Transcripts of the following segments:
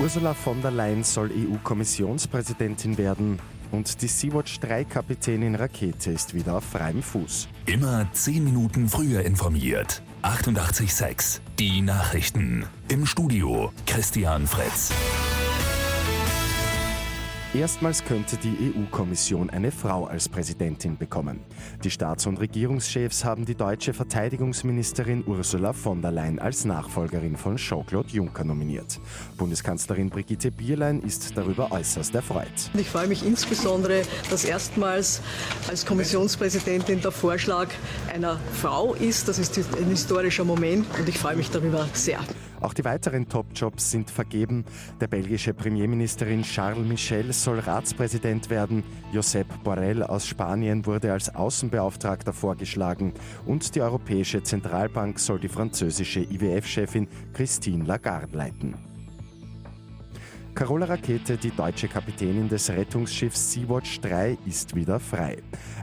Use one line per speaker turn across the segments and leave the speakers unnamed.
Ursula von der Leyen soll EU-Kommissionspräsidentin werden und die Sea-Watch 3-Kapitänin Rakete ist wieder auf freiem Fuß.
Immer 10 Minuten früher informiert. 88.6 Die Nachrichten. Im Studio Christian Fritz.
Erstmals könnte die EU-Kommission eine Frau als Präsidentin bekommen. Die Staats- und Regierungschefs haben die deutsche Verteidigungsministerin Ursula von der Leyen als Nachfolgerin von Jean-Claude Juncker nominiert. Bundeskanzlerin Brigitte Bierlein ist darüber äußerst erfreut.
Ich freue mich insbesondere, dass erstmals als Kommissionspräsidentin der Vorschlag einer Frau ist. Das ist ein historischer Moment und ich freue mich darüber sehr.
Auch die weiteren Top-Jobs sind vergeben. Der belgische Premierministerin Charles Michel soll Ratspräsident werden. Josep Borrell aus Spanien wurde als Außenbeauftragter vorgeschlagen. Und die Europäische Zentralbank soll die französische IWF-Chefin Christine Lagarde leiten. Carola Rakete, die deutsche Kapitänin des Rettungsschiffs Sea-Watch 3, ist wieder frei.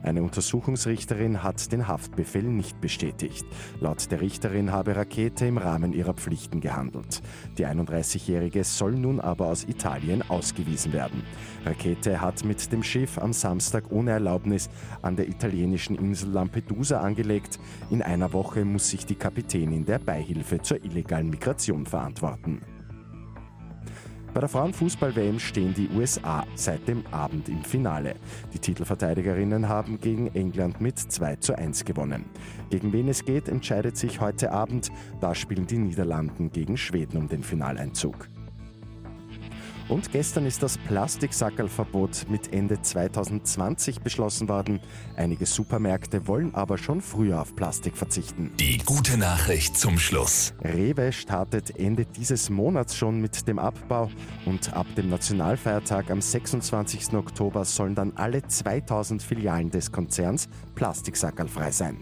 Eine Untersuchungsrichterin hat den Haftbefehl nicht bestätigt. Laut der Richterin habe Rakete im Rahmen ihrer Pflichten gehandelt. Die 31-Jährige soll nun aber aus Italien ausgewiesen werden. Rakete hat mit dem Schiff am Samstag ohne Erlaubnis an der italienischen Insel Lampedusa angelegt. In einer Woche muss sich die Kapitänin der Beihilfe zur illegalen Migration verantworten. Bei der Frauenfußball-WM stehen die USA seit dem Abend im Finale. Die Titelverteidigerinnen haben gegen England mit 2 zu 1 gewonnen. Gegen wen es geht, entscheidet sich heute Abend. Da spielen die Niederlanden gegen Schweden um den Finaleinzug. Und gestern ist das Plastiksackerlverbot mit Ende 2020 beschlossen worden. Einige Supermärkte wollen aber schon früher auf Plastik verzichten.
Die gute Nachricht zum Schluss.
Rewe startet Ende dieses Monats schon mit dem Abbau und ab dem Nationalfeiertag am 26. Oktober sollen dann alle 2000 Filialen des Konzerns plastiksackerlfrei sein.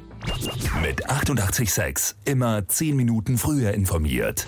Mit 886 immer 10 Minuten früher informiert.